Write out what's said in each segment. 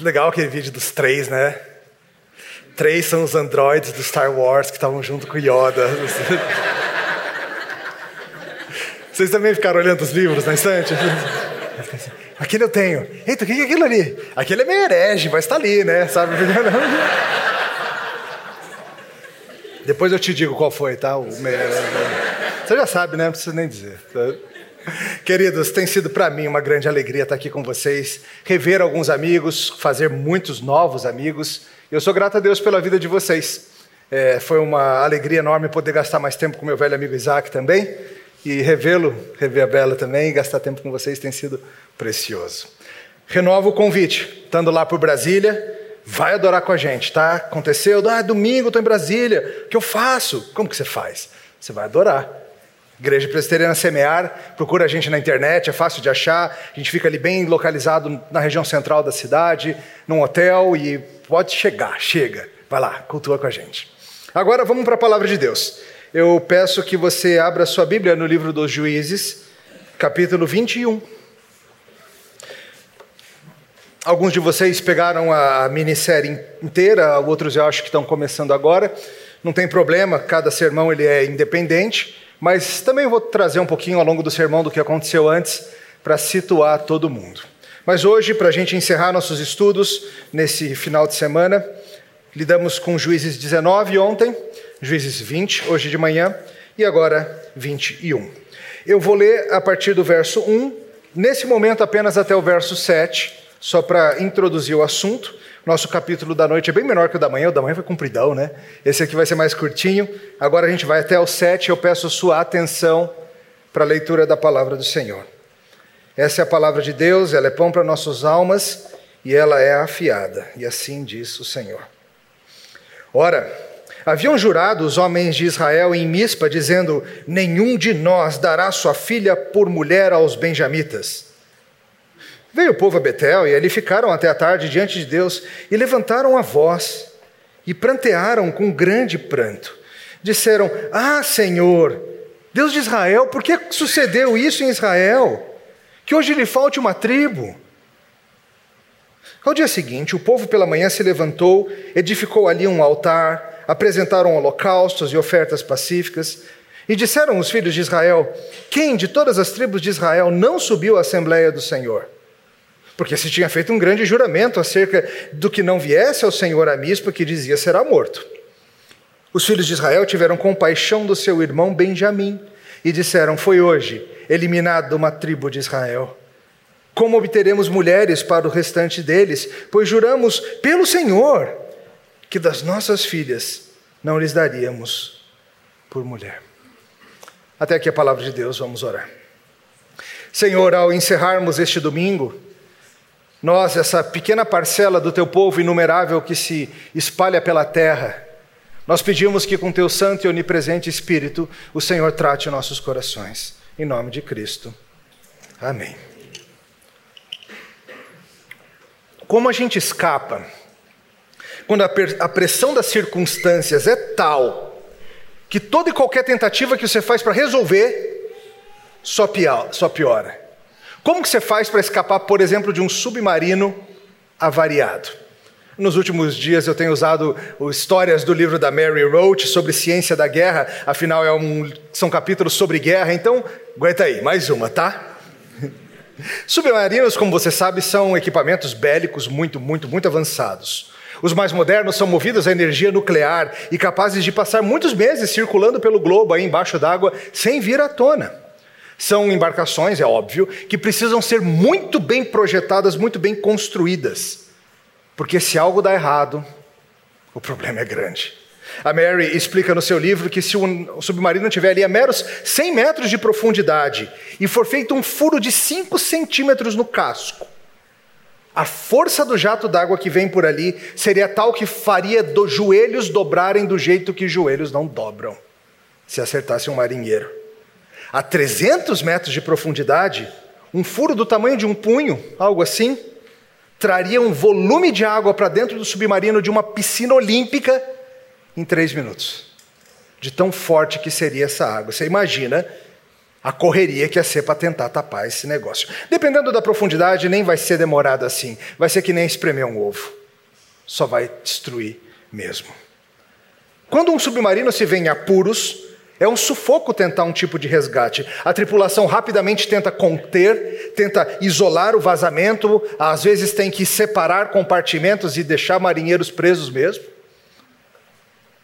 Legal aquele vídeo dos três, né? Três são os androides do Star Wars que estavam junto com Yoda. Vocês também ficaram olhando os livros na estante? Aquele eu tenho. Eita, o que é aquilo ali? Aquele é meio herege, mas está ali, né? Sabe? Depois eu te digo qual foi, tá? O meio... Você já sabe, né? Não precisa nem dizer. Queridos, tem sido para mim uma grande alegria estar aqui com vocês, rever alguns amigos, fazer muitos novos amigos. Eu sou grato a Deus pela vida de vocês. É, foi uma alegria enorme poder gastar mais tempo com meu velho amigo Isaac também e revê-lo, rever a Bela também, gastar tempo com vocês tem sido precioso. Renovo o convite, estando lá por Brasília, vai adorar com a gente, tá? Aconteceu, ah, domingo estou em Brasília, o que eu faço? Como que você faz? Você vai adorar. Igreja Presbiteriana Semear, procura a gente na internet, é fácil de achar. A gente fica ali bem localizado na região central da cidade, num hotel e pode chegar, chega. Vai lá, cultua com a gente. Agora vamos para a palavra de Deus. Eu peço que você abra sua Bíblia no livro dos Juízes, capítulo 21. Alguns de vocês pegaram a minissérie inteira, outros eu acho que estão começando agora. Não tem problema, cada sermão ele é independente. Mas também vou trazer um pouquinho ao longo do sermão do que aconteceu antes, para situar todo mundo. Mas hoje, para a gente encerrar nossos estudos nesse final de semana, lidamos com Juízes 19 ontem, Juízes 20 hoje de manhã e agora 21. Eu vou ler a partir do verso 1, nesse momento apenas até o verso 7, só para introduzir o assunto. Nosso capítulo da noite é bem menor que o da manhã, o da manhã foi compridão, né? Esse aqui vai ser mais curtinho. Agora a gente vai até o 7, eu peço sua atenção para a leitura da palavra do Senhor. Essa é a palavra de Deus, ela é pão para nossas almas e ela é afiada, e assim diz o Senhor. Ora, haviam jurado os homens de Israel em Mispa, dizendo: Nenhum de nós dará sua filha por mulher aos benjamitas. Veio o povo a Betel e ali ficaram até a tarde diante de Deus e levantaram a voz e prantearam com grande pranto. Disseram: Ah, Senhor, Deus de Israel, por que sucedeu isso em Israel? Que hoje lhe falte uma tribo. Ao dia seguinte, o povo pela manhã se levantou, edificou ali um altar, apresentaram holocaustos e ofertas pacíficas, e disseram os filhos de Israel: Quem de todas as tribos de Israel não subiu à Assembleia do Senhor? Porque se tinha feito um grande juramento acerca do que não viesse ao Senhor a mispa, que dizia será morto. Os filhos de Israel tiveram compaixão do seu irmão Benjamim e disseram: Foi hoje eliminado uma tribo de Israel. Como obteremos mulheres para o restante deles? Pois juramos pelo Senhor que das nossas filhas não lhes daríamos por mulher. Até aqui a palavra de Deus, vamos orar. Senhor, ao encerrarmos este domingo, nós, essa pequena parcela do teu povo inumerável que se espalha pela terra, nós pedimos que com teu santo e onipresente Espírito o Senhor trate nossos corações. Em nome de Cristo. Amém. Como a gente escapa quando a pressão das circunstâncias é tal que toda e qualquer tentativa que você faz para resolver só piora. Como que você faz para escapar, por exemplo, de um submarino avariado? Nos últimos dias eu tenho usado histórias do livro da Mary Roach sobre ciência da guerra, afinal é um, são capítulos sobre guerra, então aguenta aí, mais uma, tá? Submarinos, como você sabe, são equipamentos bélicos muito, muito, muito avançados. Os mais modernos são movidos a energia nuclear e capazes de passar muitos meses circulando pelo globo aí embaixo d'água sem vir à tona. São embarcações, é óbvio, que precisam ser muito bem projetadas, muito bem construídas. Porque se algo dá errado, o problema é grande. A Mary explica no seu livro que se o submarino tiver ali a meros 100 metros de profundidade e for feito um furo de 5 centímetros no casco, a força do jato d'água que vem por ali seria tal que faria dos joelhos dobrarem do jeito que joelhos não dobram, se acertasse um marinheiro a 300 metros de profundidade, um furo do tamanho de um punho, algo assim, traria um volume de água para dentro do submarino de uma piscina olímpica em três minutos. De tão forte que seria essa água. Você imagina a correria que ia ser para tentar tapar esse negócio. Dependendo da profundidade, nem vai ser demorado assim. Vai ser que nem espremer um ovo. Só vai destruir mesmo. Quando um submarino se vê em apuros, é um sufoco tentar um tipo de resgate. A tripulação rapidamente tenta conter, tenta isolar o vazamento, às vezes tem que separar compartimentos e deixar marinheiros presos mesmo,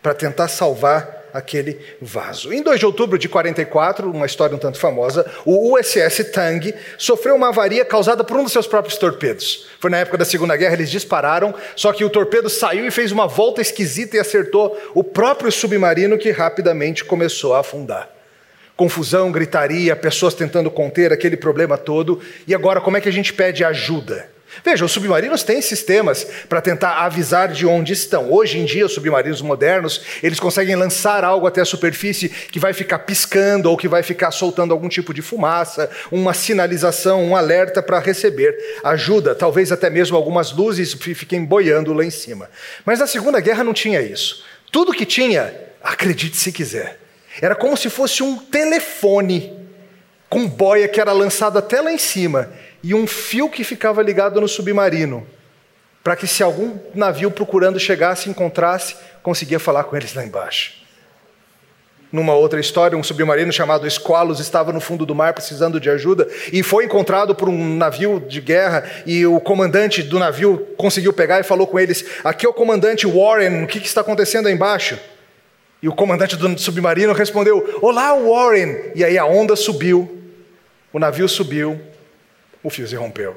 para tentar salvar aquele vaso. Em 2 de outubro de 44, uma história um tanto famosa, o USS Tang sofreu uma avaria causada por um dos seus próprios torpedos. Foi na época da Segunda Guerra, eles dispararam, só que o torpedo saiu e fez uma volta esquisita e acertou o próprio submarino que rapidamente começou a afundar. Confusão, gritaria, pessoas tentando conter aquele problema todo. E agora, como é que a gente pede ajuda? Veja, os submarinos têm sistemas para tentar avisar de onde estão. Hoje em dia, os submarinos modernos, eles conseguem lançar algo até a superfície que vai ficar piscando ou que vai ficar soltando algum tipo de fumaça, uma sinalização, um alerta para receber ajuda. Talvez até mesmo algumas luzes fiquem boiando lá em cima. Mas na Segunda Guerra não tinha isso. Tudo que tinha, acredite se quiser, era como se fosse um telefone com boia que era lançado até lá em cima e um fio que ficava ligado no submarino, para que se algum navio procurando chegasse, encontrasse, conseguia falar com eles lá embaixo. Numa outra história, um submarino chamado Esqualos estava no fundo do mar precisando de ajuda e foi encontrado por um navio de guerra e o comandante do navio conseguiu pegar e falou com eles: "Aqui é o comandante Warren, o que, que está acontecendo aí embaixo?" E o comandante do submarino respondeu: "Olá, Warren." E aí a onda subiu, o navio subiu o fio se rompeu.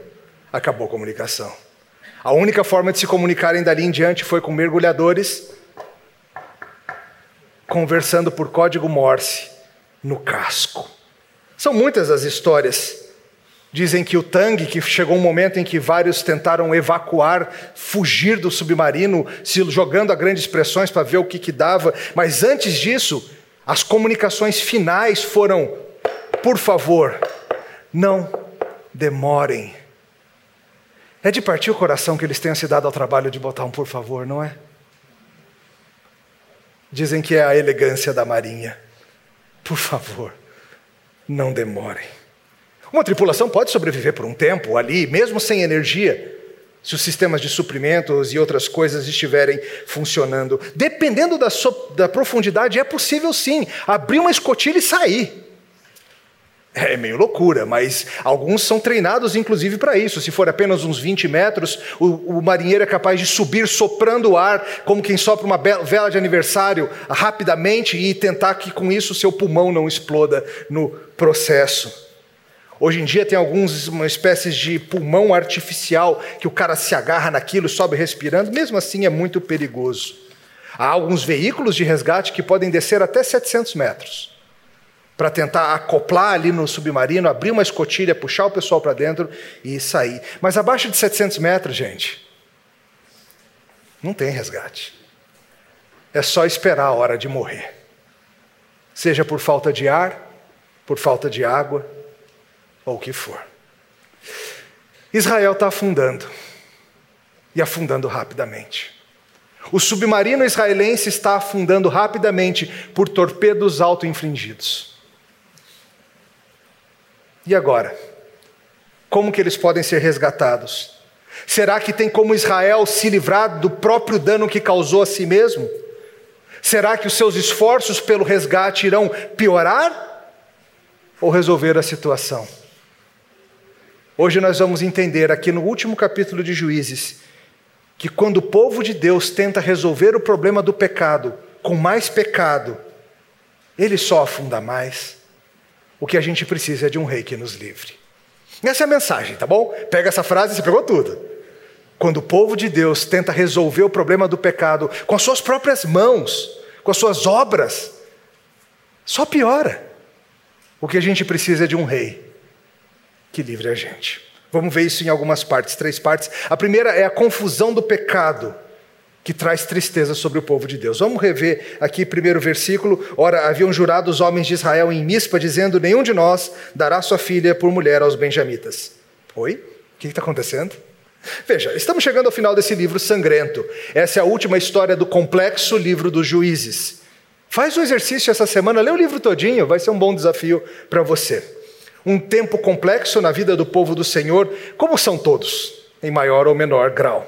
Acabou a comunicação. A única forma de se comunicarem dali em diante foi com mergulhadores conversando por código Morse no casco. São muitas as histórias. Dizem que o Tang, que chegou um momento em que vários tentaram evacuar, fugir do submarino, se jogando a grandes pressões para ver o que, que dava, mas antes disso, as comunicações finais foram: por favor, não demorem. É de partir o coração que eles tenham se dado ao trabalho de botar um por favor, não é? Dizem que é a elegância da marinha. Por favor, não demorem. Uma tripulação pode sobreviver por um tempo ali, mesmo sem energia, se os sistemas de suprimentos e outras coisas estiverem funcionando. Dependendo da, so da profundidade, é possível sim abrir uma escotilha e sair. É meio loucura, mas alguns são treinados inclusive para isso. Se for apenas uns 20 metros, o, o, marinheiro é capaz de subir soprando o ar, como quem sopra uma vela de aniversário, rapidamente e tentar que com isso seu pulmão não exploda no processo. Hoje em dia tem alguns uma espécie de pulmão artificial que o cara se agarra naquilo, sobe respirando, mesmo assim é muito perigoso. Há alguns veículos de resgate que podem descer até 700 metros para tentar acoplar ali no submarino, abrir uma escotilha, puxar o pessoal para dentro e sair. Mas abaixo de 700 metros, gente, não tem resgate. É só esperar a hora de morrer. Seja por falta de ar, por falta de água, ou o que for. Israel está afundando. E afundando rapidamente. O submarino israelense está afundando rapidamente por torpedos auto-infligidos. E agora? Como que eles podem ser resgatados? Será que tem como Israel se livrar do próprio dano que causou a si mesmo? Será que os seus esforços pelo resgate irão piorar ou resolver a situação? Hoje nós vamos entender aqui no último capítulo de Juízes que quando o povo de Deus tenta resolver o problema do pecado com mais pecado, ele só afunda mais. O que a gente precisa é de um rei que nos livre. Essa é a mensagem, tá bom? Pega essa frase e você pegou tudo. Quando o povo de Deus tenta resolver o problema do pecado com as suas próprias mãos, com as suas obras, só piora. O que a gente precisa é de um rei que livre a gente. Vamos ver isso em algumas partes, três partes. A primeira é a confusão do pecado que traz tristeza sobre o povo de Deus. Vamos rever aqui primeiro versículo. Ora, haviam jurado os homens de Israel em Mispa, dizendo: Nenhum de nós dará sua filha por mulher aos benjamitas. Oi? O que está acontecendo? Veja, estamos chegando ao final desse livro sangrento. Essa é a última história do complexo livro dos juízes. Faz o um exercício essa semana, lê o livro todinho, vai ser um bom desafio para você. Um tempo complexo na vida do povo do Senhor, como são todos, em maior ou menor grau.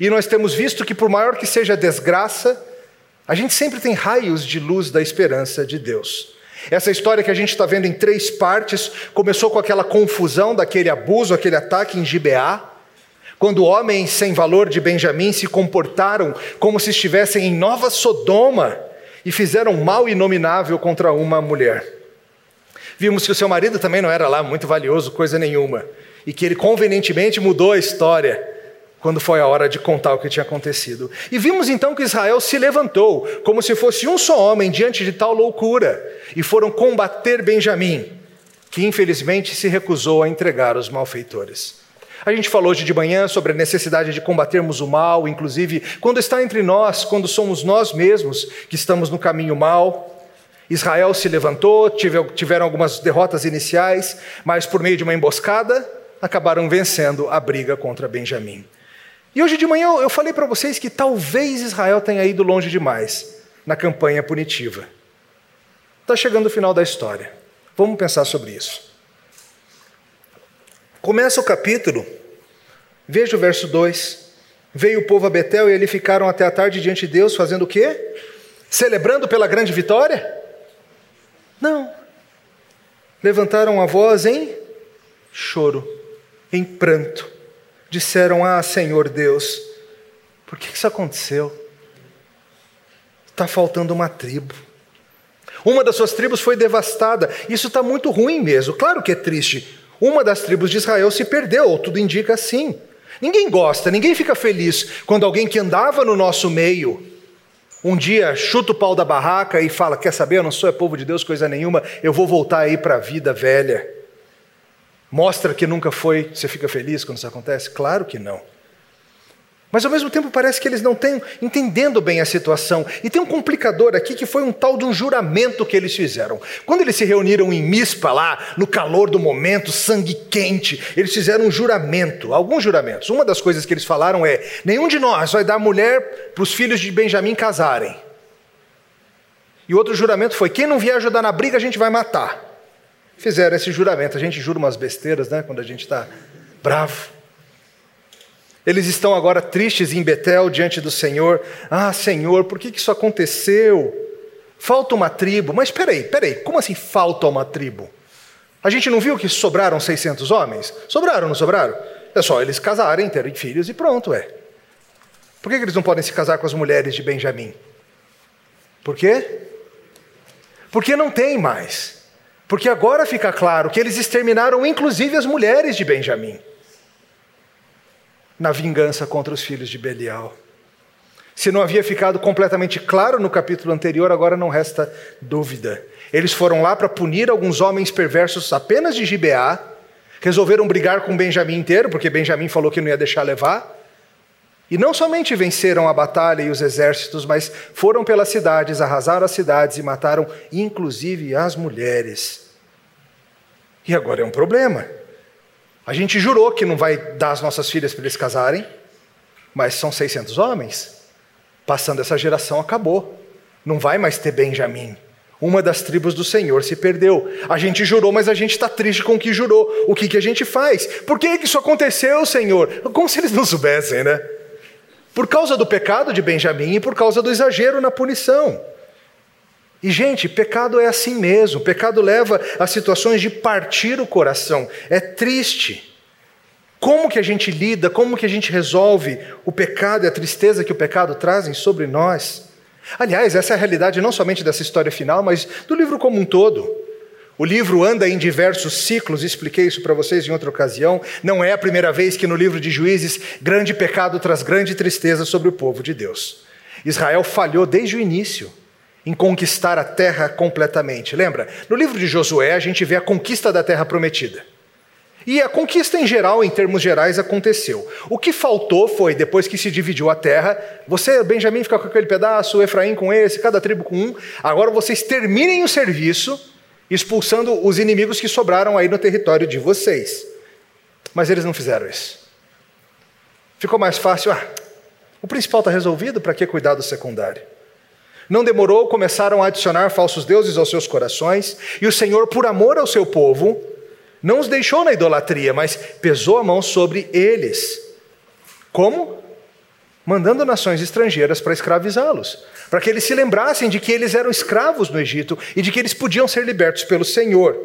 E nós temos visto que, por maior que seja a desgraça, a gente sempre tem raios de luz da esperança de Deus. Essa história que a gente está vendo em três partes começou com aquela confusão daquele abuso, aquele ataque em Gibeá, quando homens sem valor de Benjamim se comportaram como se estivessem em Nova Sodoma e fizeram mal inominável contra uma mulher. Vimos que o seu marido também não era lá muito valioso, coisa nenhuma, e que ele convenientemente mudou a história quando foi a hora de contar o que tinha acontecido. E vimos então que Israel se levantou, como se fosse um só homem diante de tal loucura, e foram combater Benjamim, que infelizmente se recusou a entregar os malfeitores. A gente falou hoje de manhã sobre a necessidade de combatermos o mal, inclusive quando está entre nós, quando somos nós mesmos que estamos no caminho mal. Israel se levantou, tiveram algumas derrotas iniciais, mas por meio de uma emboscada acabaram vencendo a briga contra Benjamim. E hoje de manhã eu falei para vocês que talvez Israel tenha ido longe demais na campanha punitiva. Está chegando o final da história. Vamos pensar sobre isso. Começa o capítulo, veja o verso 2. Veio o povo a Betel e ali ficaram até a tarde diante de Deus, fazendo o quê? Celebrando pela grande vitória? Não. Levantaram a voz em choro, em pranto disseram: Ah, Senhor Deus, por que isso aconteceu? Está faltando uma tribo. Uma das suas tribos foi devastada. Isso está muito ruim mesmo. Claro que é triste. Uma das tribos de Israel se perdeu, tudo indica assim. Ninguém gosta, ninguém fica feliz quando alguém que andava no nosso meio um dia chuta o pau da barraca e fala: Quer saber, eu não sou é povo de Deus, coisa nenhuma, eu vou voltar aí para a vida velha. Mostra que nunca foi, você fica feliz quando isso acontece? Claro que não. Mas ao mesmo tempo parece que eles não estão entendendo bem a situação. E tem um complicador aqui que foi um tal de um juramento que eles fizeram. Quando eles se reuniram em Mispa, lá, no calor do momento, sangue quente, eles fizeram um juramento, alguns juramentos. Uma das coisas que eles falaram é: nenhum de nós vai dar mulher para os filhos de Benjamim casarem. E outro juramento foi: quem não vier ajudar na briga, a gente vai matar fizeram esse juramento. A gente jura umas besteiras, né? Quando a gente está bravo. Eles estão agora tristes em Betel diante do Senhor. Ah, Senhor, por que isso aconteceu? Falta uma tribo. Mas peraí, peraí, como assim falta uma tribo? A gente não viu que sobraram 600 homens? Sobraram, não sobraram? É só eles casarem, terem filhos e pronto, é. Por que eles não podem se casar com as mulheres de Benjamim? Por quê? Porque não tem mais. Porque agora fica claro que eles exterminaram inclusive as mulheres de Benjamim na vingança contra os filhos de Belial. Se não havia ficado completamente claro no capítulo anterior, agora não resta dúvida. Eles foram lá para punir alguns homens perversos apenas de Gibeá, resolveram brigar com Benjamim inteiro, porque Benjamim falou que não ia deixar levar. E não somente venceram a batalha e os exércitos, mas foram pelas cidades, arrasaram as cidades e mataram inclusive as mulheres. E agora é um problema. A gente jurou que não vai dar as nossas filhas para eles casarem, mas são 600 homens. Passando essa geração, acabou. Não vai mais ter Benjamim. Uma das tribos do Senhor se perdeu. A gente jurou, mas a gente está triste com o que jurou. O que, que a gente faz? Por que, que isso aconteceu, Senhor? Como se eles não soubessem, né? Por causa do pecado de Benjamim e por causa do exagero na punição. E, gente, pecado é assim mesmo. Pecado leva a situações de partir o coração. É triste. Como que a gente lida, como que a gente resolve o pecado e a tristeza que o pecado trazem sobre nós? Aliás, essa é a realidade não somente dessa história final, mas do livro como um todo. O livro anda em diversos ciclos, expliquei isso para vocês em outra ocasião. Não é a primeira vez que no livro de Juízes, grande pecado traz grande tristeza sobre o povo de Deus. Israel falhou desde o início em conquistar a terra completamente. Lembra? No livro de Josué, a gente vê a conquista da terra prometida. E a conquista em geral, em termos gerais, aconteceu. O que faltou foi, depois que se dividiu a terra, você, Benjamim, fica com aquele pedaço, Efraim com esse, cada tribo com um. Agora vocês terminem o serviço expulsando os inimigos que sobraram aí no território de vocês. Mas eles não fizeram isso. Ficou mais fácil, ah, o principal está resolvido, para que cuidar do secundário? Não demorou, começaram a adicionar falsos deuses aos seus corações, e o Senhor, por amor ao seu povo, não os deixou na idolatria, mas pesou a mão sobre eles. Como? Mandando nações estrangeiras para escravizá-los, para que eles se lembrassem de que eles eram escravos no Egito e de que eles podiam ser libertos pelo Senhor.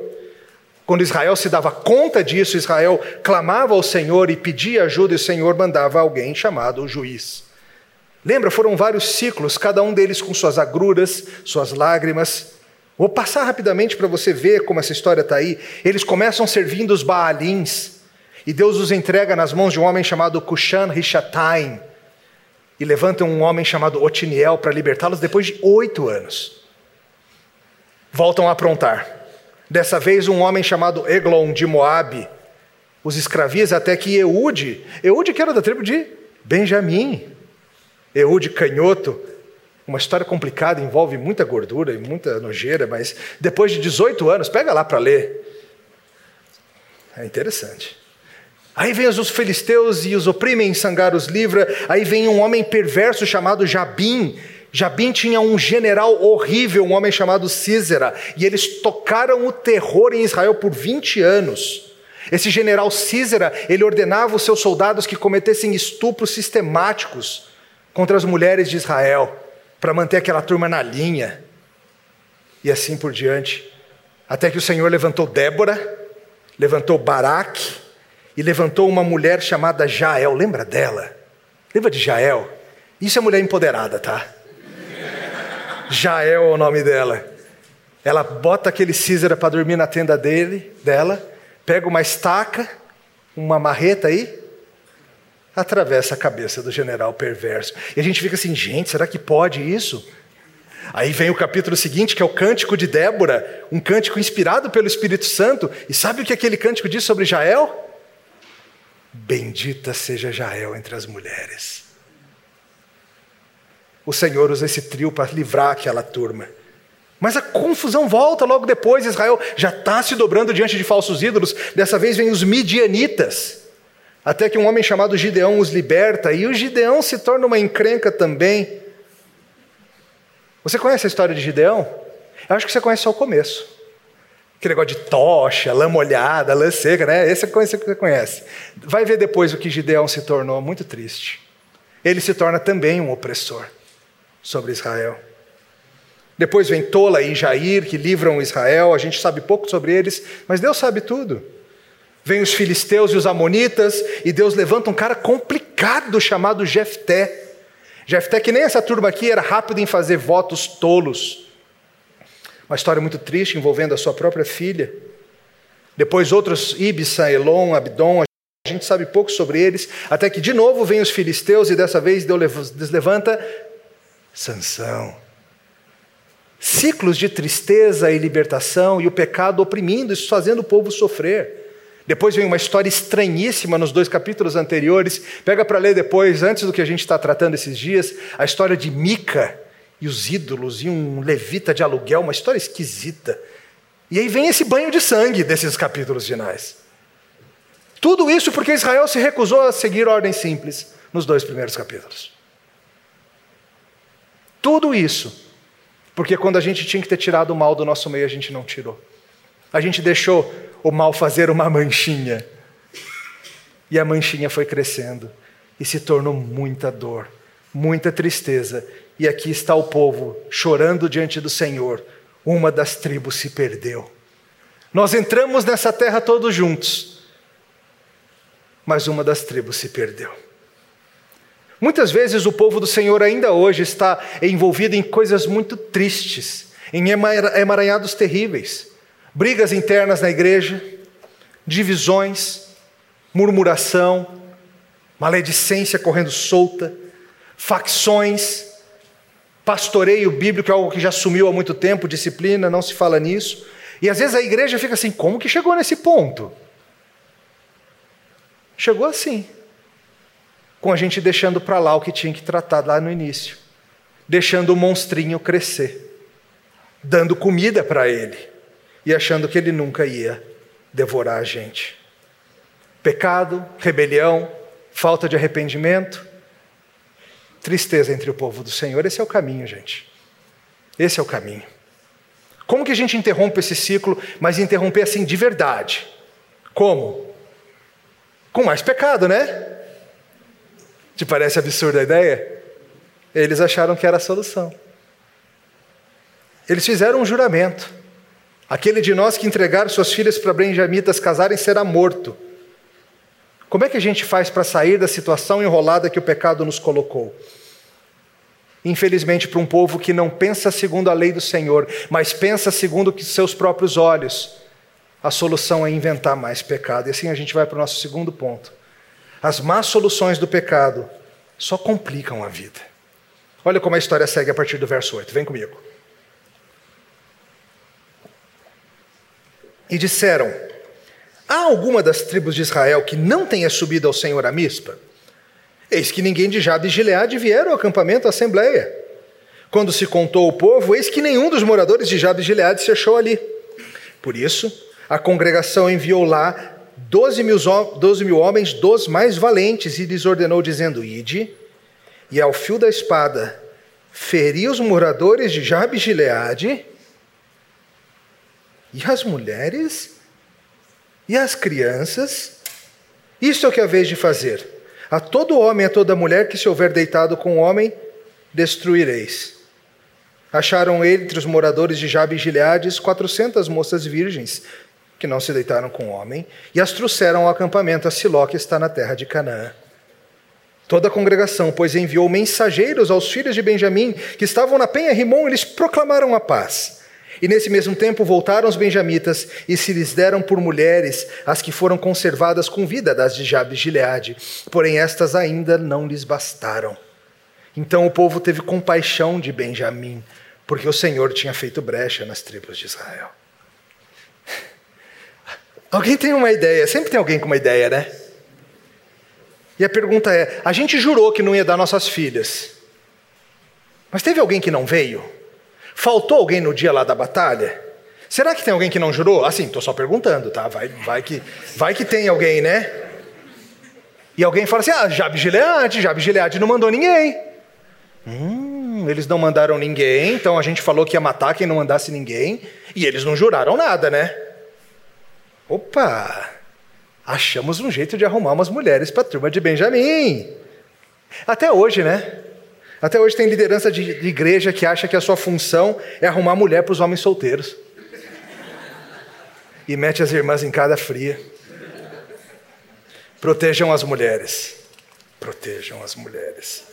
Quando Israel se dava conta disso, Israel clamava ao Senhor e pedia ajuda, e o Senhor mandava alguém chamado o juiz. Lembra, foram vários ciclos, cada um deles com suas agruras, suas lágrimas. Vou passar rapidamente para você ver como essa história está aí. Eles começam servindo os Baalins, e Deus os entrega nas mãos de um homem chamado Kushan Rishataim, e levanta um homem chamado Otiniel para libertá-los depois de oito anos. Voltam a aprontar. Dessa vez, um homem chamado Eglon de Moabe os escraviza até que Eude, Eude que era da tribo de Benjamim, Eude canhoto, uma história complicada, envolve muita gordura e muita nojeira, mas depois de 18 anos, pega lá para ler. É interessante. Aí vem os filisteus e os oprimem, Sangar os livra. Aí vem um homem perverso chamado Jabim, Jabim tinha um general horrível, um homem chamado Císera, e eles tocaram o terror em Israel por 20 anos. Esse general Císera, ele ordenava os seus soldados que cometessem estupros sistemáticos contra as mulheres de Israel, para manter aquela turma na linha. E assim por diante, até que o Senhor levantou Débora, levantou Baraque e levantou uma mulher chamada Jael. Lembra dela? Lembra de Jael? Isso é mulher empoderada, tá? Jael é o nome dela. Ela bota aquele Císera para dormir na tenda dele, dela, pega uma estaca, uma marreta aí, atravessa a cabeça do general perverso. E a gente fica assim, gente, será que pode isso? Aí vem o capítulo seguinte, que é o cântico de Débora, um cântico inspirado pelo Espírito Santo. E sabe o que aquele cântico diz sobre Jael? Bendita seja Jael entre as mulheres o Senhor usa esse trio para livrar aquela turma. Mas a confusão volta logo depois. Israel já está se dobrando diante de falsos ídolos. Dessa vez vem os midianitas. Até que um homem chamado Gideão os liberta. E o Gideão se torna uma encrenca também. Você conhece a história de Gideão? Eu acho que você conhece só o começo. Aquele negócio de tocha, lã molhada, lã seca, né? Esse é que você conhece. Vai ver depois o que Gideão se tornou. Muito triste. Ele se torna também um opressor sobre Israel. Depois vem Tola e Jair, que livram Israel, a gente sabe pouco sobre eles, mas Deus sabe tudo. Vem os filisteus e os amonitas, e Deus levanta um cara complicado chamado Jefté. Jefté, que nem essa turma aqui, era rápido em fazer votos tolos. Uma história muito triste envolvendo a sua própria filha. Depois outros, Ibsa, Elon, Abdon, a gente sabe pouco sobre eles, até que de novo vem os filisteus e dessa vez Deus levanta Sansão. Ciclos de tristeza e libertação e o pecado oprimindo, isso fazendo o povo sofrer. Depois vem uma história estranhíssima nos dois capítulos anteriores. Pega para ler depois, antes do que a gente está tratando esses dias, a história de Mica e os ídolos e um levita de aluguel, uma história esquisita. E aí vem esse banho de sangue desses capítulos finais. Tudo isso porque Israel se recusou a seguir ordem simples nos dois primeiros capítulos. Tudo isso. Porque quando a gente tinha que ter tirado o mal do nosso meio, a gente não tirou. A gente deixou o mal fazer uma manchinha. E a manchinha foi crescendo e se tornou muita dor, muita tristeza. E aqui está o povo chorando diante do Senhor. Uma das tribos se perdeu. Nós entramos nessa terra todos juntos, mas uma das tribos se perdeu. Muitas vezes o povo do Senhor ainda hoje está envolvido em coisas muito tristes, em emaranhados terríveis, brigas internas na igreja, divisões, murmuração, maledicência correndo solta, facções, pastoreio bíblico, é algo que já sumiu há muito tempo, disciplina, não se fala nisso. E às vezes a igreja fica assim: como que chegou nesse ponto? Chegou assim com a gente deixando para lá o que tinha que tratar lá no início, deixando o monstrinho crescer, dando comida para ele e achando que ele nunca ia devorar a gente. Pecado, rebelião, falta de arrependimento, tristeza entre o povo do Senhor, esse é o caminho, gente. Esse é o caminho. Como que a gente interrompe esse ciclo, mas interromper assim de verdade? Como? Com mais pecado, né? Te parece absurda a ideia? Eles acharam que era a solução. Eles fizeram um juramento. Aquele de nós que entregar suas filhas para benjamitas casarem será morto. Como é que a gente faz para sair da situação enrolada que o pecado nos colocou? Infelizmente, para um povo que não pensa segundo a lei do Senhor, mas pensa segundo os seus próprios olhos, a solução é inventar mais pecado. E assim a gente vai para o nosso segundo ponto. As más soluções do pecado só complicam a vida. Olha como a história segue a partir do verso 8. Vem comigo. E disseram: Há alguma das tribos de Israel que não tenha subido ao Senhor a Mispa? Eis que ninguém de Jabe e Gileade vieram ao acampamento à assembleia. Quando se contou o povo, eis que nenhum dos moradores de Jabe e Gileade se achou ali. Por isso, a congregação enviou lá doze mil, mil homens dos mais valentes e lhes ordenou, dizendo: Ide, e ao fio da espada, feri os moradores de Jabe e Gileade, e as mulheres, e as crianças. Isto é o que é a vez de fazer a todo homem e a toda mulher que se houver deitado com o homem, destruireis. Acharam entre os moradores de Jabe e Gileades quatrocentas moças virgens, que não se deitaram com o homem, e as trouxeram ao acampamento a Siló, que está na terra de Canaã. Toda a congregação, pois enviou mensageiros aos filhos de Benjamim, que estavam na penha Rimon, eles proclamaram a paz. E nesse mesmo tempo voltaram os benjamitas e se lhes deram por mulheres as que foram conservadas com vida das de Jabe e Gileade, porém estas ainda não lhes bastaram. Então o povo teve compaixão de Benjamim, porque o Senhor tinha feito brecha nas tribos de Israel. Alguém tem uma ideia? Sempre tem alguém com uma ideia, né? E a pergunta é: a gente jurou que não ia dar nossas filhas, mas teve alguém que não veio? Faltou alguém no dia lá da batalha? Será que tem alguém que não jurou? Assim, estou só perguntando, tá? Vai, vai, que, vai que tem alguém, né? E alguém fala assim: ah, Jabe Gileade, Jabe Gileade não mandou ninguém. Hum, eles não mandaram ninguém, então a gente falou que ia matar quem não mandasse ninguém, e eles não juraram nada, né? Opa! Achamos um jeito de arrumar umas mulheres para a turma de Benjamim. Até hoje, né? Até hoje tem liderança de, de igreja que acha que a sua função é arrumar mulher para os homens solteiros. E mete as irmãs em cada fria. Protejam as mulheres. Protejam as mulheres.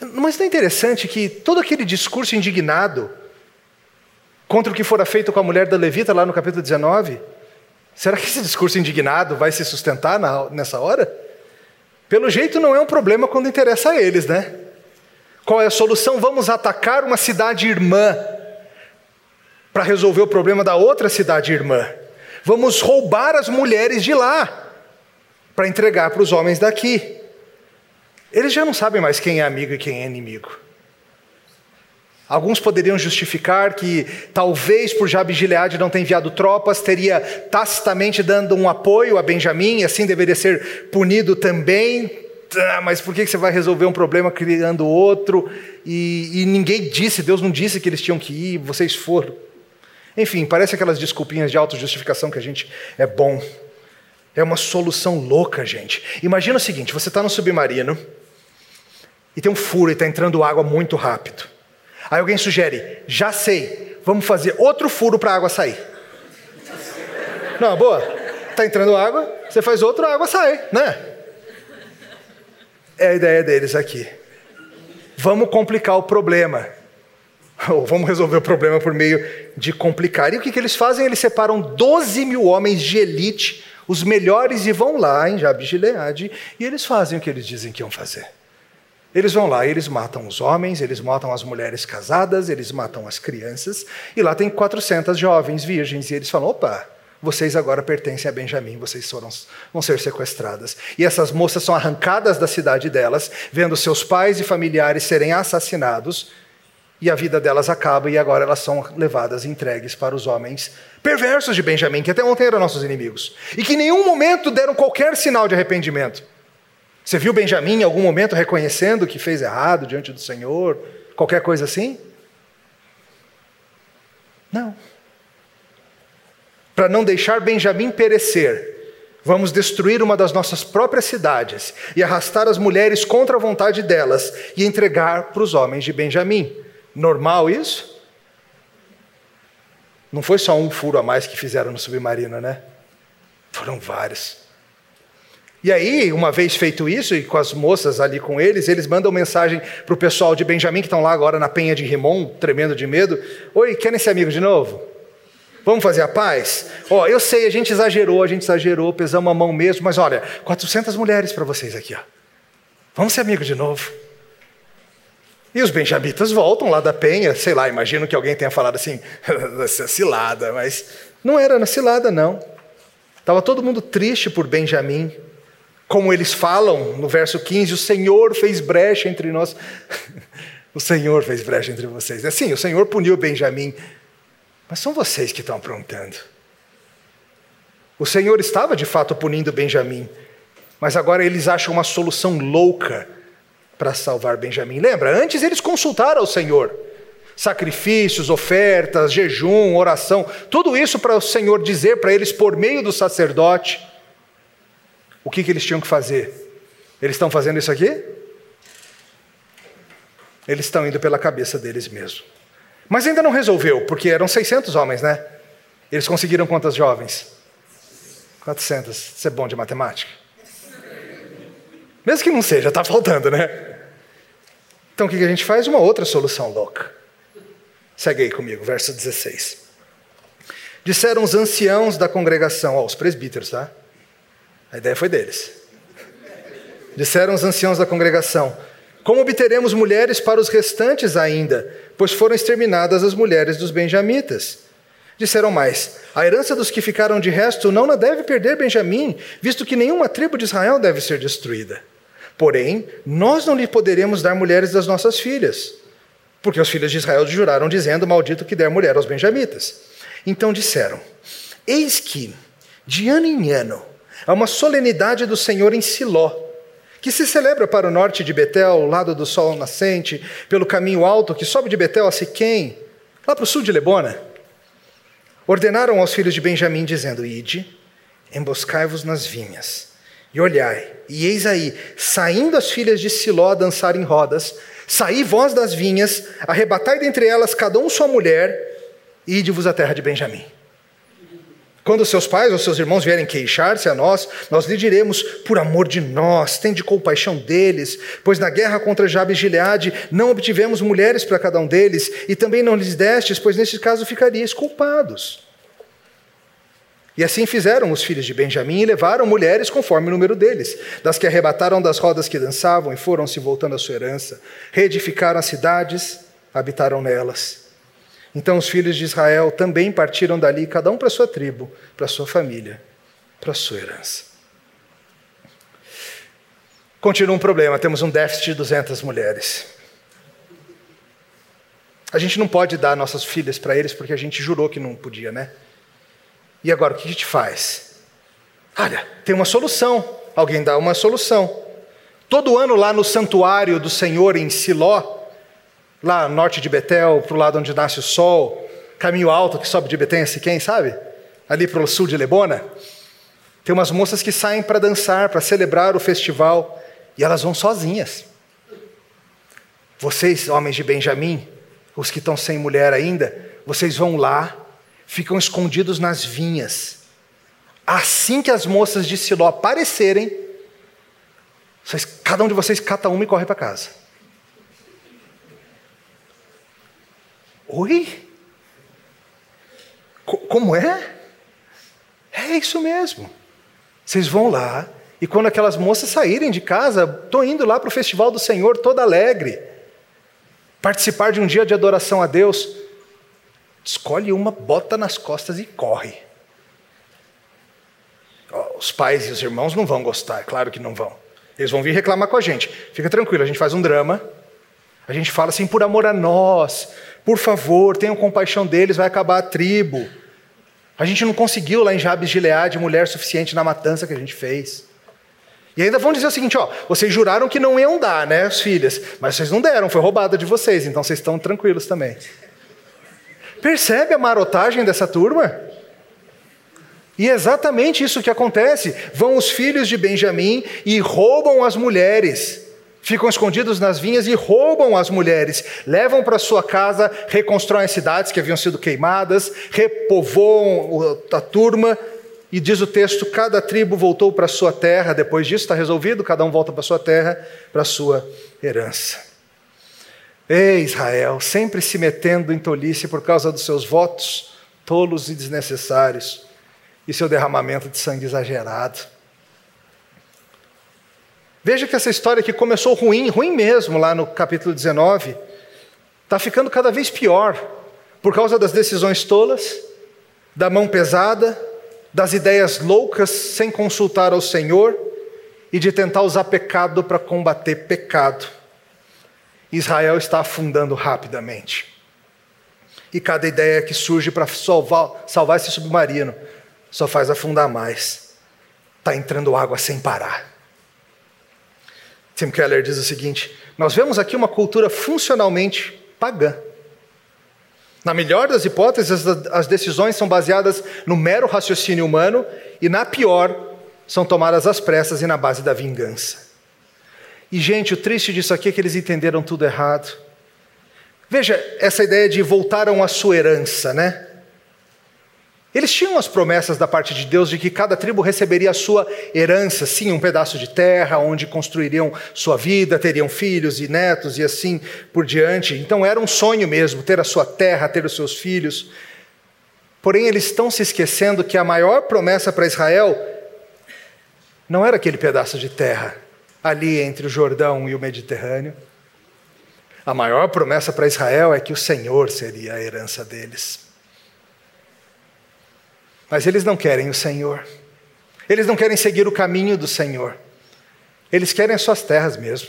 Mas não é interessante que todo aquele discurso indignado contra o que fora feito com a mulher da Levita lá no capítulo 19, será que esse discurso indignado vai se sustentar na, nessa hora? Pelo jeito não é um problema quando interessa a eles, né? Qual é a solução? Vamos atacar uma cidade irmã para resolver o problema da outra cidade irmã. Vamos roubar as mulheres de lá para entregar para os homens daqui. Eles já não sabem mais quem é amigo e quem é inimigo. Alguns poderiam justificar que talvez por Jabe Gileade não ter enviado tropas, teria tacitamente dando um apoio a Benjamim, e assim deveria ser punido também. Ah, mas por que você vai resolver um problema criando outro? E, e ninguém disse, Deus não disse que eles tinham que ir, vocês foram. Enfim, parece aquelas desculpinhas de autojustificação que a gente é bom. É uma solução louca, gente. Imagina o seguinte: você está no submarino e tem um furo e está entrando água muito rápido. Aí alguém sugere, já sei, vamos fazer outro furo para a água sair. Não, boa. Está entrando água, você faz outro, a água sai, né? É a ideia deles aqui. Vamos complicar o problema. Ou vamos resolver o problema por meio de complicar. E o que, que eles fazem? Eles separam 12 mil homens de elite, os melhores, e vão lá em Jabe Gileade, e eles fazem o que eles dizem que iam fazer. Eles vão lá, eles matam os homens, eles matam as mulheres casadas, eles matam as crianças, e lá tem 400 jovens virgens, e eles falam: opa, vocês agora pertencem a Benjamim, vocês foram, vão ser sequestradas. E essas moças são arrancadas da cidade delas, vendo seus pais e familiares serem assassinados, e a vida delas acaba, e agora elas são levadas e entregues para os homens perversos de Benjamim, que até ontem eram nossos inimigos, e que em nenhum momento deram qualquer sinal de arrependimento. Você viu Benjamim em algum momento reconhecendo que fez errado diante do Senhor? Qualquer coisa assim? Não. Para não deixar Benjamim perecer, vamos destruir uma das nossas próprias cidades e arrastar as mulheres contra a vontade delas e entregar para os homens de Benjamim. Normal isso? Não foi só um furo a mais que fizeram no submarino, né? Foram vários. E aí, uma vez feito isso, e com as moças ali com eles, eles mandam mensagem para o pessoal de Benjamim, que estão lá agora na penha de Rimon, tremendo de medo: Oi, querem ser amigos de novo? Vamos fazer a paz? Ó, eu sei, a gente exagerou, a gente exagerou, pesamos a mão mesmo, mas olha, 400 mulheres para vocês aqui, ó. Vamos ser amigos de novo. E os benjamitas voltam lá da penha, sei lá, imagino que alguém tenha falado assim, essa cilada, mas não era na cilada, não. Estava todo mundo triste por Benjamim, como eles falam no verso 15, o Senhor fez brecha entre nós. o Senhor fez brecha entre vocês. É sim, o Senhor puniu Benjamim, mas são vocês que estão aprontando. O Senhor estava de fato punindo Benjamim, mas agora eles acham uma solução louca para salvar Benjamim. Lembra? Antes eles consultaram o Senhor. Sacrifícios, ofertas, jejum, oração, tudo isso para o Senhor dizer para eles por meio do sacerdote o que, que eles tinham que fazer? Eles estão fazendo isso aqui? Eles estão indo pela cabeça deles mesmo. Mas ainda não resolveu, porque eram 600 homens, né? Eles conseguiram quantas jovens? 400. Você é bom de matemática? Mesmo que não seja, está faltando, né? Então o que a gente faz? Uma outra solução louca. Segue aí comigo, verso 16. Disseram os anciãos da congregação, ó, os presbíteros, tá? A ideia foi deles. Disseram os anciãos da congregação: Como obteremos mulheres para os restantes ainda, pois foram exterminadas as mulheres dos benjamitas? Disseram mais: A herança dos que ficaram de resto não a deve perder Benjamim, visto que nenhuma tribo de Israel deve ser destruída. Porém, nós não lhe poderemos dar mulheres das nossas filhas, porque os filhos de Israel juraram, dizendo: Maldito que der mulher aos benjamitas. Então disseram: Eis que, de ano em ano, Há uma solenidade do Senhor em Siló, que se celebra para o norte de Betel, ao lado do sol nascente, pelo caminho alto que sobe de Betel a Siquém, lá para o sul de Lebona. Ordenaram aos filhos de Benjamim, dizendo: Ide, emboscai-vos nas vinhas, e olhai, e eis aí, saindo as filhas de Siló a dançar em rodas, saí vós das vinhas, arrebatai dentre elas cada um sua mulher, e ide-vos à terra de Benjamim. Quando seus pais ou seus irmãos vierem queixar-se a nós, nós lhe diremos: por amor de nós, tende compaixão deles, pois na guerra contra Jabes Gileade não obtivemos mulheres para cada um deles, e também não lhes destes, pois neste caso ficariais culpados. E assim fizeram os filhos de Benjamim e levaram mulheres conforme o número deles, das que arrebataram das rodas que dançavam e foram se voltando à sua herança, reedificaram as cidades, habitaram nelas. Então os filhos de Israel também partiram dali, cada um para sua tribo, para sua família, para sua herança. Continua um problema, temos um déficit de 200 mulheres. A gente não pode dar nossas filhas para eles porque a gente jurou que não podia, né? E agora o que a gente faz? Olha, tem uma solução. Alguém dá uma solução. Todo ano lá no santuário do Senhor em Siló, lá norte de Betel, para o lado onde nasce o sol, caminho alto que sobe de Betem a Siquém, sabe? Ali para o sul de Lebona. Tem umas moças que saem para dançar, para celebrar o festival, e elas vão sozinhas. Vocês, homens de Benjamim, os que estão sem mulher ainda, vocês vão lá, ficam escondidos nas vinhas. Assim que as moças de Siló aparecerem, vocês, cada um de vocês cata uma e corre para casa. Oi? Como é? É isso mesmo. Vocês vão lá, e quando aquelas moças saírem de casa, estou indo lá para o festival do Senhor toda alegre, participar de um dia de adoração a Deus. Escolhe uma, bota nas costas e corre. Os pais e os irmãos não vão gostar, é claro que não vão. Eles vão vir reclamar com a gente. Fica tranquilo, a gente faz um drama. A gente fala assim, por amor a nós, por favor, tenham compaixão deles, vai acabar a tribo. A gente não conseguiu lá em Jabes de Gileade mulher suficiente na matança que a gente fez. E ainda vão dizer o seguinte: ó, vocês juraram que não iam dar, né, as filhas, mas vocês não deram, foi roubada de vocês, então vocês estão tranquilos também. Percebe a marotagem dessa turma? E é exatamente isso que acontece. Vão os filhos de Benjamim e roubam as mulheres. Ficam escondidos nas vinhas e roubam as mulheres. Levam para sua casa, reconstroem as cidades que haviam sido queimadas, repovoam a turma. E diz o texto: cada tribo voltou para sua terra. Depois disso está resolvido, cada um volta para sua terra, para sua herança. Ei, Israel, sempre se metendo em tolice por causa dos seus votos tolos e desnecessários e seu derramamento de sangue exagerado. Veja que essa história que começou ruim, ruim mesmo, lá no capítulo 19, está ficando cada vez pior, por causa das decisões tolas, da mão pesada, das ideias loucas sem consultar ao Senhor e de tentar usar pecado para combater pecado. Israel está afundando rapidamente. E cada ideia que surge para salvar, salvar esse submarino só faz afundar mais. Está entrando água sem parar. Tim Keller diz o seguinte: Nós vemos aqui uma cultura funcionalmente pagã. Na melhor das hipóteses, as decisões são baseadas no mero raciocínio humano, e na pior, são tomadas às pressas e na base da vingança. E, gente, o triste disso aqui é que eles entenderam tudo errado. Veja essa ideia de voltaram à sua herança, né? Eles tinham as promessas da parte de Deus de que cada tribo receberia a sua herança, sim, um pedaço de terra onde construiriam sua vida, teriam filhos e netos e assim por diante. Então era um sonho mesmo ter a sua terra, ter os seus filhos. Porém, eles estão se esquecendo que a maior promessa para Israel não era aquele pedaço de terra ali entre o Jordão e o Mediterrâneo. A maior promessa para Israel é que o Senhor seria a herança deles. Mas eles não querem o Senhor. Eles não querem seguir o caminho do Senhor. Eles querem as suas terras mesmo,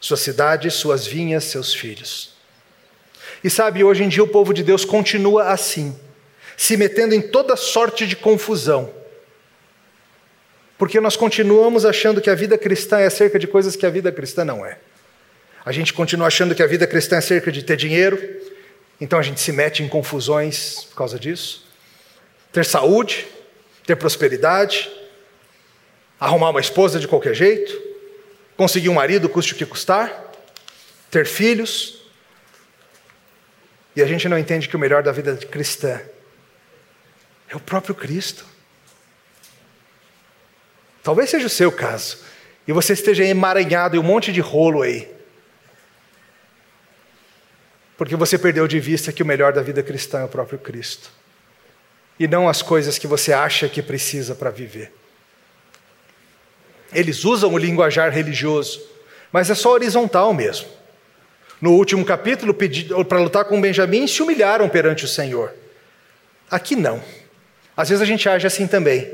suas cidades, suas vinhas, seus filhos. E sabe, hoje em dia o povo de Deus continua assim, se metendo em toda sorte de confusão. Porque nós continuamos achando que a vida cristã é acerca de coisas que a vida cristã não é. A gente continua achando que a vida cristã é acerca de ter dinheiro, então a gente se mete em confusões por causa disso ter saúde, ter prosperidade, arrumar uma esposa de qualquer jeito, conseguir um marido, custe o que custar, ter filhos. E a gente não entende que o melhor da vida cristã é o próprio Cristo. Talvez seja o seu caso, e você esteja emaranhado em um monte de rolo aí. Porque você perdeu de vista que o melhor da vida cristã é o próprio Cristo e não as coisas que você acha que precisa para viver. Eles usam o linguajar religioso, mas é só horizontal mesmo. No último capítulo, para lutar com Benjamim, se humilharam perante o Senhor. Aqui não. Às vezes a gente age assim também.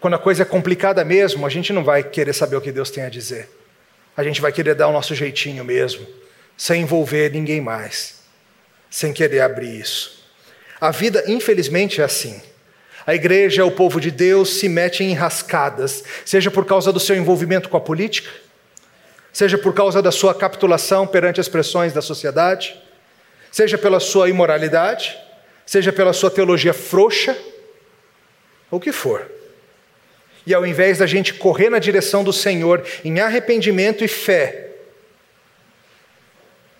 Quando a coisa é complicada mesmo, a gente não vai querer saber o que Deus tem a dizer. A gente vai querer dar o nosso jeitinho mesmo, sem envolver ninguém mais, sem querer abrir isso. A vida, infelizmente, é assim. A igreja, o povo de Deus, se mete em rascadas, seja por causa do seu envolvimento com a política, seja por causa da sua capitulação perante as pressões da sociedade, seja pela sua imoralidade, seja pela sua teologia frouxa, ou o que for. E ao invés da gente correr na direção do Senhor em arrependimento e fé,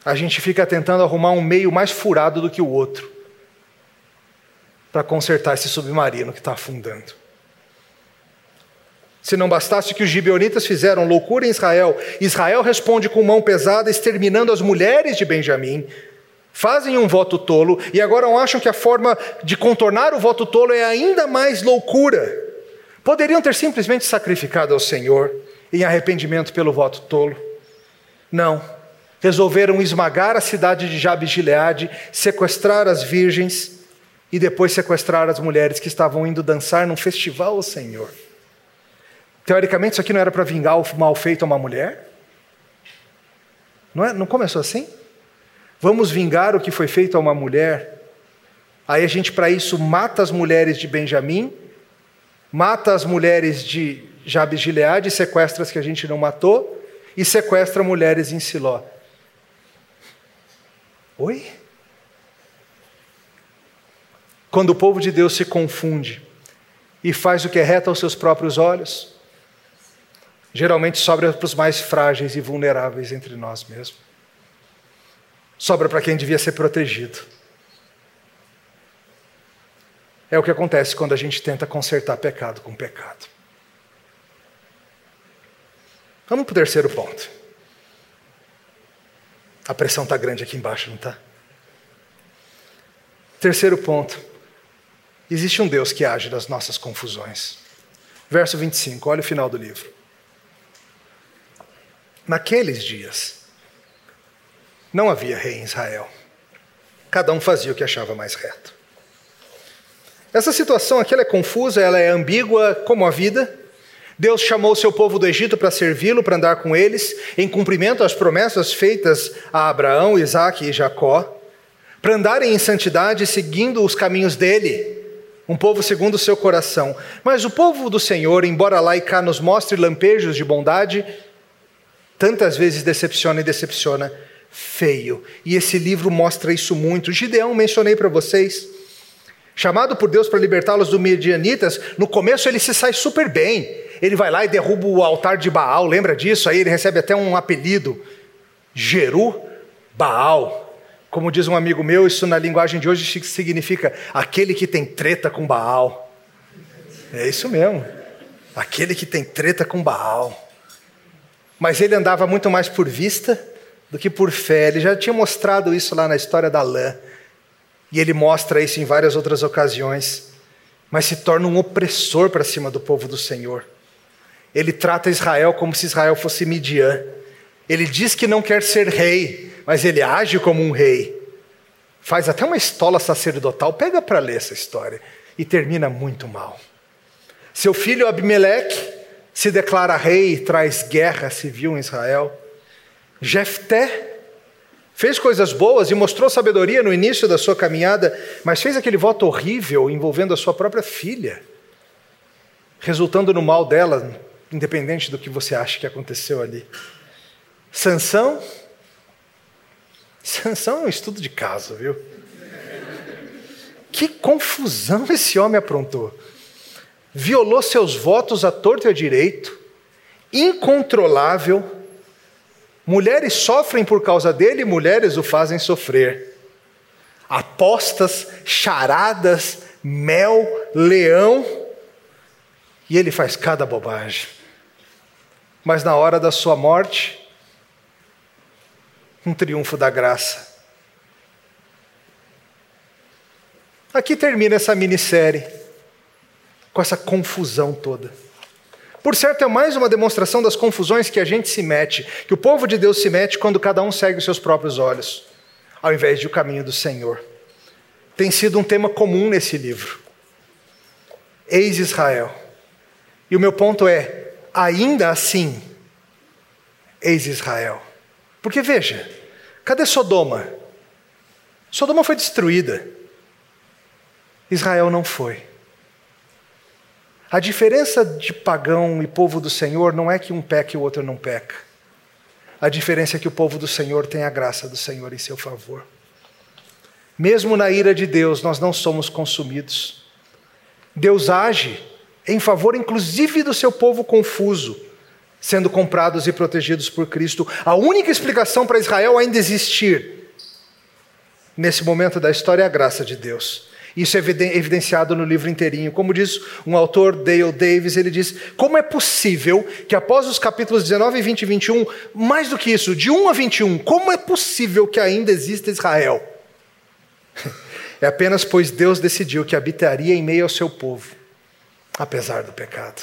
a gente fica tentando arrumar um meio mais furado do que o outro para consertar esse submarino que está afundando. Se não bastasse que os gibeonitas fizeram loucura em Israel, Israel responde com mão pesada, exterminando as mulheres de Benjamim. Fazem um voto tolo e agora acham que a forma de contornar o voto tolo é ainda mais loucura. Poderiam ter simplesmente sacrificado ao Senhor em arrependimento pelo voto tolo. Não. Resolveram esmagar a cidade de Jabes Gileade, sequestrar as virgens e depois sequestrar as mulheres que estavam indo dançar num festival ao Senhor. Teoricamente, isso aqui não era para vingar o mal feito a uma mulher? Não, é? não começou assim? Vamos vingar o que foi feito a uma mulher. Aí a gente, para isso, mata as mulheres de Benjamim, mata as mulheres de Jabes Gileade, sequestra as que a gente não matou, e sequestra mulheres em Siló. Oi? Quando o povo de Deus se confunde e faz o que é reto aos seus próprios olhos, geralmente sobra para os mais frágeis e vulneráveis entre nós mesmos. Sobra para quem devia ser protegido. É o que acontece quando a gente tenta consertar pecado com pecado. Vamos para o terceiro ponto. A pressão está grande aqui embaixo, não está? Terceiro ponto. Existe um Deus que age nas nossas confusões. Verso 25, olha o final do livro. Naqueles dias, não havia rei em Israel. Cada um fazia o que achava mais reto. Essa situação aqui é confusa, ela é ambígua como a vida. Deus chamou o seu povo do Egito para servi-lo, para andar com eles, em cumprimento às promessas feitas a Abraão, Isaac e Jacó, para andarem em santidade, seguindo os caminhos dele, um povo segundo o seu coração. Mas o povo do Senhor, embora lá e cá nos mostre lampejos de bondade, tantas vezes decepciona e decepciona feio. E esse livro mostra isso muito. Gideão, mencionei para vocês chamado por Deus para libertá-los do Midianitas, no começo ele se sai super bem. Ele vai lá e derruba o altar de Baal, lembra disso? Aí ele recebe até um apelido, Jeru Baal. Como diz um amigo meu, isso na linguagem de hoje significa aquele que tem treta com Baal. É isso mesmo, aquele que tem treta com Baal. Mas ele andava muito mais por vista do que por fé. Ele já tinha mostrado isso lá na história da lã. E ele mostra isso em várias outras ocasiões, mas se torna um opressor para cima do povo do Senhor. Ele trata Israel como se Israel fosse Midian. Ele diz que não quer ser rei, mas ele age como um rei. Faz até uma estola sacerdotal, pega para ler essa história, e termina muito mal. Seu filho Abimeleque se declara rei e traz guerra civil em Israel. Jefté Fez coisas boas e mostrou sabedoria no início da sua caminhada, mas fez aquele voto horrível envolvendo a sua própria filha, resultando no mal dela, independente do que você acha que aconteceu ali. Sansão, Sansão é um estudo de caso, viu? Que confusão esse homem aprontou. Violou seus votos à torta e à direito, incontrolável, Mulheres sofrem por causa dele, mulheres o fazem sofrer. Apostas, charadas, mel, leão, e ele faz cada bobagem. Mas na hora da sua morte, um triunfo da graça. Aqui termina essa minissérie, com essa confusão toda. Por certo, é mais uma demonstração das confusões que a gente se mete, que o povo de Deus se mete quando cada um segue os seus próprios olhos, ao invés de o caminho do Senhor. Tem sido um tema comum nesse livro. Eis Israel. E o meu ponto é: ainda assim, eis Israel. Porque veja, cadê Sodoma? Sodoma foi destruída. Israel não foi. A diferença de pagão e povo do Senhor não é que um peca e o outro não peca. A diferença é que o povo do Senhor tem a graça do Senhor em seu favor. Mesmo na ira de Deus, nós não somos consumidos. Deus age em favor, inclusive, do seu povo confuso, sendo comprados e protegidos por Cristo. A única explicação para Israel ainda existir nesse momento da história é a graça de Deus. Isso é evidenciado no livro inteirinho. Como diz um autor, Dale Davis, ele diz: Como é possível que após os capítulos 19, 20 e 21, mais do que isso, de 1 a 21, como é possível que ainda exista Israel? É apenas pois Deus decidiu que habitaria em meio ao seu povo, apesar do pecado.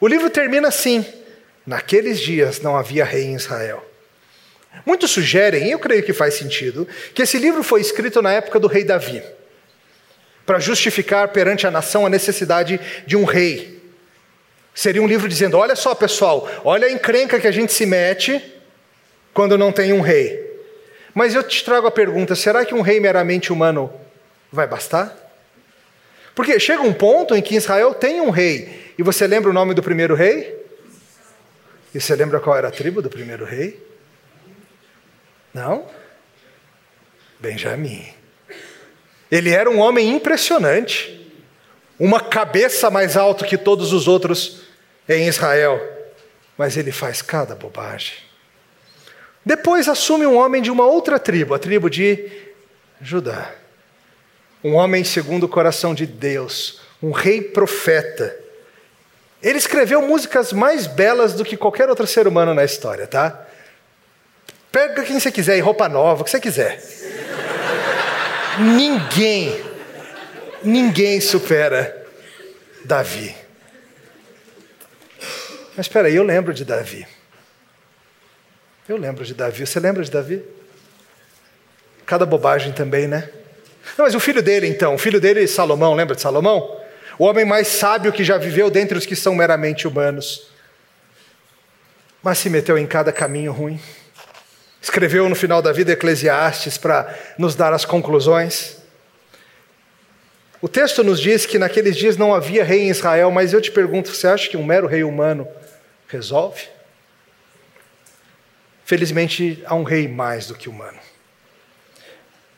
O livro termina assim: Naqueles dias não havia rei em Israel. Muitos sugerem, e eu creio que faz sentido, que esse livro foi escrito na época do rei Davi para justificar perante a nação a necessidade de um rei. Seria um livro dizendo: olha só, pessoal, olha a encrenca que a gente se mete quando não tem um rei. Mas eu te trago a pergunta: será que um rei meramente humano vai bastar? Porque chega um ponto em que Israel tem um rei, e você lembra o nome do primeiro rei? E você lembra qual era a tribo do primeiro rei? Não? Benjamim. Ele era um homem impressionante, uma cabeça mais alta que todos os outros em Israel, mas ele faz cada bobagem. Depois assume um homem de uma outra tribo, a tribo de Judá. Um homem segundo o coração de Deus, um rei profeta. Ele escreveu músicas mais belas do que qualquer outro ser humano na história, tá? Pega quem você quiser, em roupa nova, o que você quiser. ninguém, ninguém supera Davi. Mas espera aí, eu lembro de Davi. Eu lembro de Davi. Você lembra de Davi? Cada bobagem também, né? Não, mas o filho dele, então, o filho dele, Salomão, lembra de Salomão? O homem mais sábio que já viveu dentre os que são meramente humanos. Mas se meteu em cada caminho ruim. Escreveu no final da vida Eclesiastes para nos dar as conclusões. O texto nos diz que naqueles dias não havia rei em Israel, mas eu te pergunto: você acha que um mero rei humano resolve? Felizmente, há um rei mais do que humano.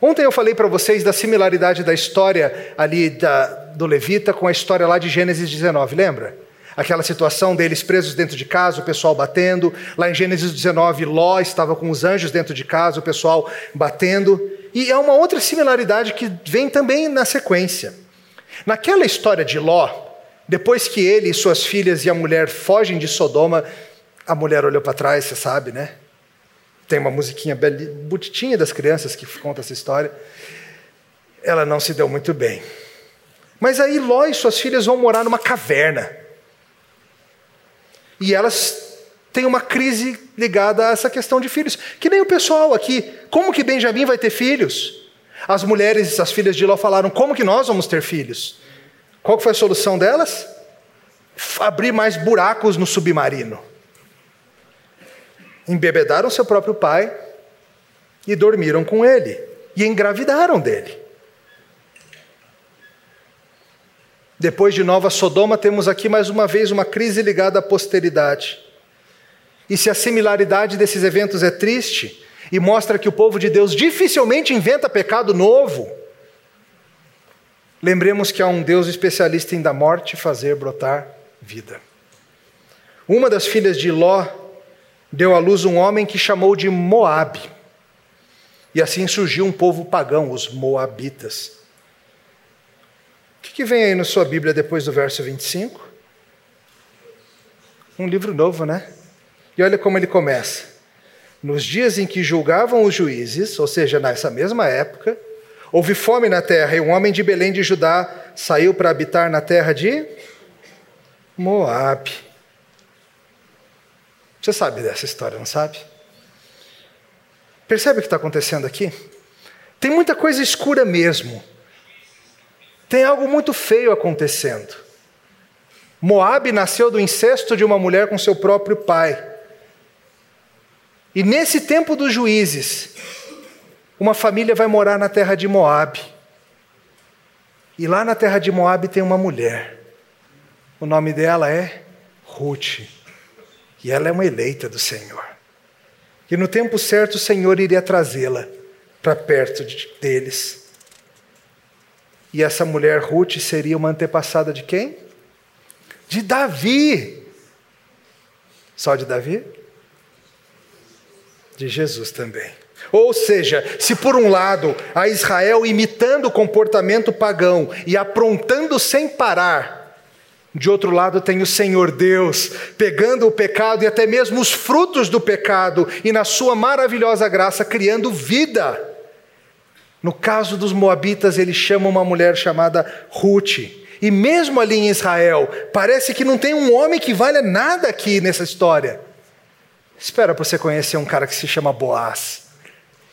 Ontem eu falei para vocês da similaridade da história ali da, do Levita com a história lá de Gênesis 19, lembra? Aquela situação deles presos dentro de casa, o pessoal batendo. Lá em Gênesis 19, Ló estava com os anjos dentro de casa, o pessoal batendo. E é uma outra similaridade que vem também na sequência. Naquela história de Ló, depois que ele e suas filhas e a mulher fogem de Sodoma, a mulher olhou para trás, você sabe, né? Tem uma musiquinha bonitinha das crianças que conta essa história. Ela não se deu muito bem. Mas aí Ló e suas filhas vão morar numa caverna. E elas têm uma crise ligada a essa questão de filhos. Que nem o pessoal aqui. Como que Benjamim vai ter filhos? As mulheres, as filhas de Ló falaram: como que nós vamos ter filhos? Qual foi a solução delas? Abrir mais buracos no submarino. Embebedaram seu próprio pai e dormiram com ele. E engravidaram dele. Depois de Nova Sodoma, temos aqui mais uma vez uma crise ligada à posteridade. E se a similaridade desses eventos é triste e mostra que o povo de Deus dificilmente inventa pecado novo, lembremos que há um Deus especialista em da morte fazer brotar vida. Uma das filhas de Ló deu à luz um homem que chamou de Moabe. E assim surgiu um povo pagão, os Moabitas. O que, que vem aí na sua Bíblia depois do verso 25? Um livro novo, né? E olha como ele começa. Nos dias em que julgavam os juízes, ou seja, nessa mesma época, houve fome na terra e um homem de Belém de Judá saiu para habitar na terra de Moabe. Você sabe dessa história, não sabe? Percebe o que está acontecendo aqui? Tem muita coisa escura mesmo. Tem algo muito feio acontecendo. Moabe nasceu do incesto de uma mulher com seu próprio pai. E nesse tempo dos juízes, uma família vai morar na terra de Moabe. E lá na terra de Moabe tem uma mulher. O nome dela é Ruth. E ela é uma eleita do Senhor. E no tempo certo o Senhor iria trazê-la para perto de, deles. E essa mulher Ruth seria uma antepassada de quem? De Davi. Só de Davi? De Jesus também. Ou seja, se por um lado a Israel imitando o comportamento pagão e aprontando sem parar, de outro lado tem o Senhor Deus, pegando o pecado e até mesmo os frutos do pecado e na sua maravilhosa graça criando vida. No caso dos Moabitas, ele chama uma mulher chamada Ruth. E mesmo ali em Israel, parece que não tem um homem que valha nada aqui nessa história. Espera para você conhecer um cara que se chama Boaz.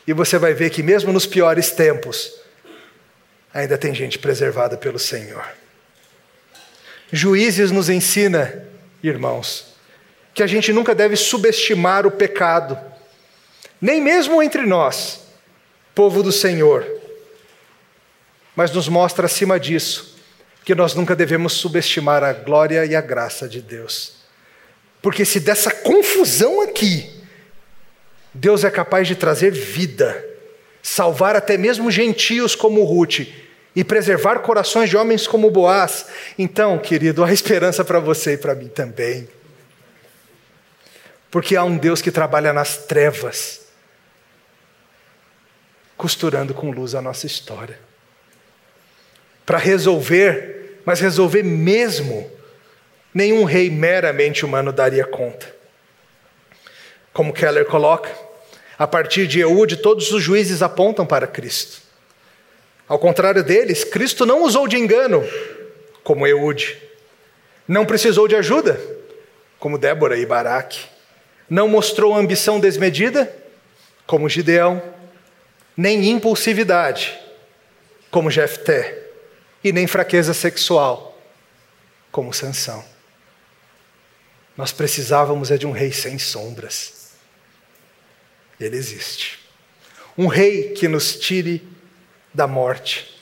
E você vai ver que mesmo nos piores tempos, ainda tem gente preservada pelo Senhor. Juízes nos ensina, irmãos, que a gente nunca deve subestimar o pecado, nem mesmo entre nós povo do Senhor. Mas nos mostra acima disso que nós nunca devemos subestimar a glória e a graça de Deus. Porque se dessa confusão aqui, Deus é capaz de trazer vida, salvar até mesmo gentios como Ruth, e preservar corações de homens como Boaz. Então, querido, há esperança para você e para mim também. Porque há um Deus que trabalha nas trevas, costurando com luz a nossa história. Para resolver, mas resolver mesmo, nenhum rei meramente humano daria conta. Como Keller coloca, a partir de Eude, todos os juízes apontam para Cristo. Ao contrário deles, Cristo não usou de engano, como Eude. Não precisou de ajuda, como Débora e Baraque. Não mostrou ambição desmedida, como Gideão. Nem impulsividade, como Jefté. E nem fraqueza sexual, como Sansão. Nós precisávamos é de um rei sem sombras ele existe. Um rei que nos tire da morte.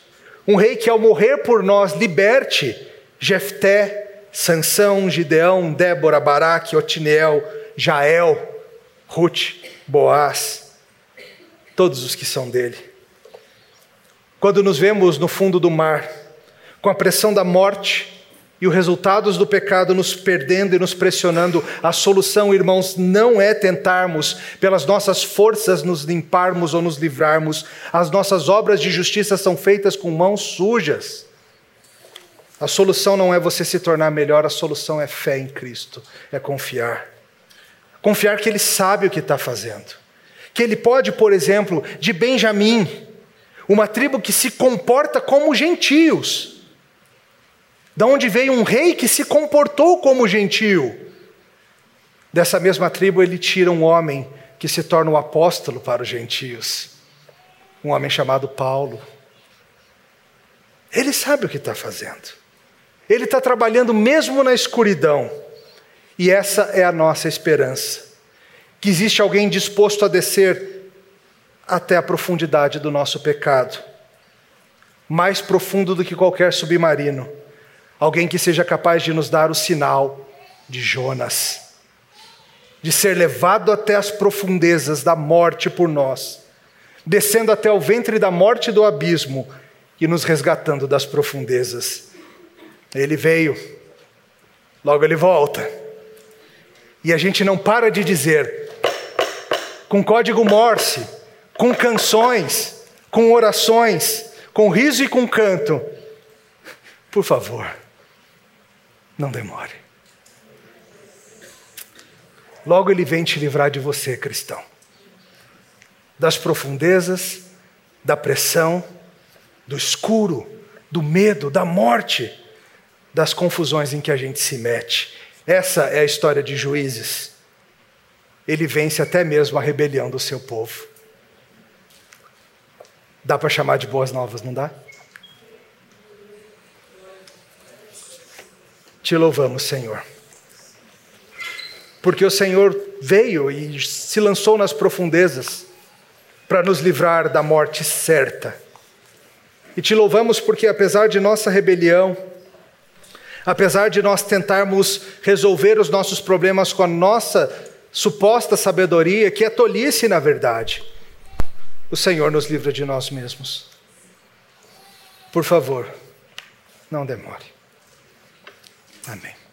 Um rei que ao morrer por nós liberte Jefté, Sansão, Gideão, Débora, Baraque, Otineel, Jael, Ruth, Boaz, todos os que são dele. Quando nos vemos no fundo do mar, com a pressão da morte, e os resultados do pecado nos perdendo e nos pressionando, a solução, irmãos, não é tentarmos pelas nossas forças nos limparmos ou nos livrarmos. As nossas obras de justiça são feitas com mãos sujas. A solução não é você se tornar melhor, a solução é fé em Cristo, é confiar. Confiar que Ele sabe o que está fazendo. Que Ele pode, por exemplo, de Benjamim, uma tribo que se comporta como gentios da onde veio um rei que se comportou como gentio. Dessa mesma tribo ele tira um homem que se torna um apóstolo para os gentios, um homem chamado Paulo. Ele sabe o que está fazendo. Ele está trabalhando mesmo na escuridão. E essa é a nossa esperança. Que existe alguém disposto a descer até a profundidade do nosso pecado mais profundo do que qualquer submarino Alguém que seja capaz de nos dar o sinal de Jonas, de ser levado até as profundezas da morte por nós, descendo até o ventre da morte do abismo e nos resgatando das profundezas. Ele veio, logo ele volta. E a gente não para de dizer, com código Morse, com canções, com orações, com riso e com canto. Por favor, não demore. Logo ele vem te livrar de você, cristão. Das profundezas, da pressão, do escuro, do medo, da morte, das confusões em que a gente se mete. Essa é a história de juízes. Ele vence até mesmo a rebelião do seu povo. Dá para chamar de boas novas, não dá? Te louvamos, Senhor. Porque o Senhor veio e se lançou nas profundezas para nos livrar da morte certa. E te louvamos porque, apesar de nossa rebelião, apesar de nós tentarmos resolver os nossos problemas com a nossa suposta sabedoria, que é tolice na verdade, o Senhor nos livra de nós mesmos. Por favor, não demore. Amém.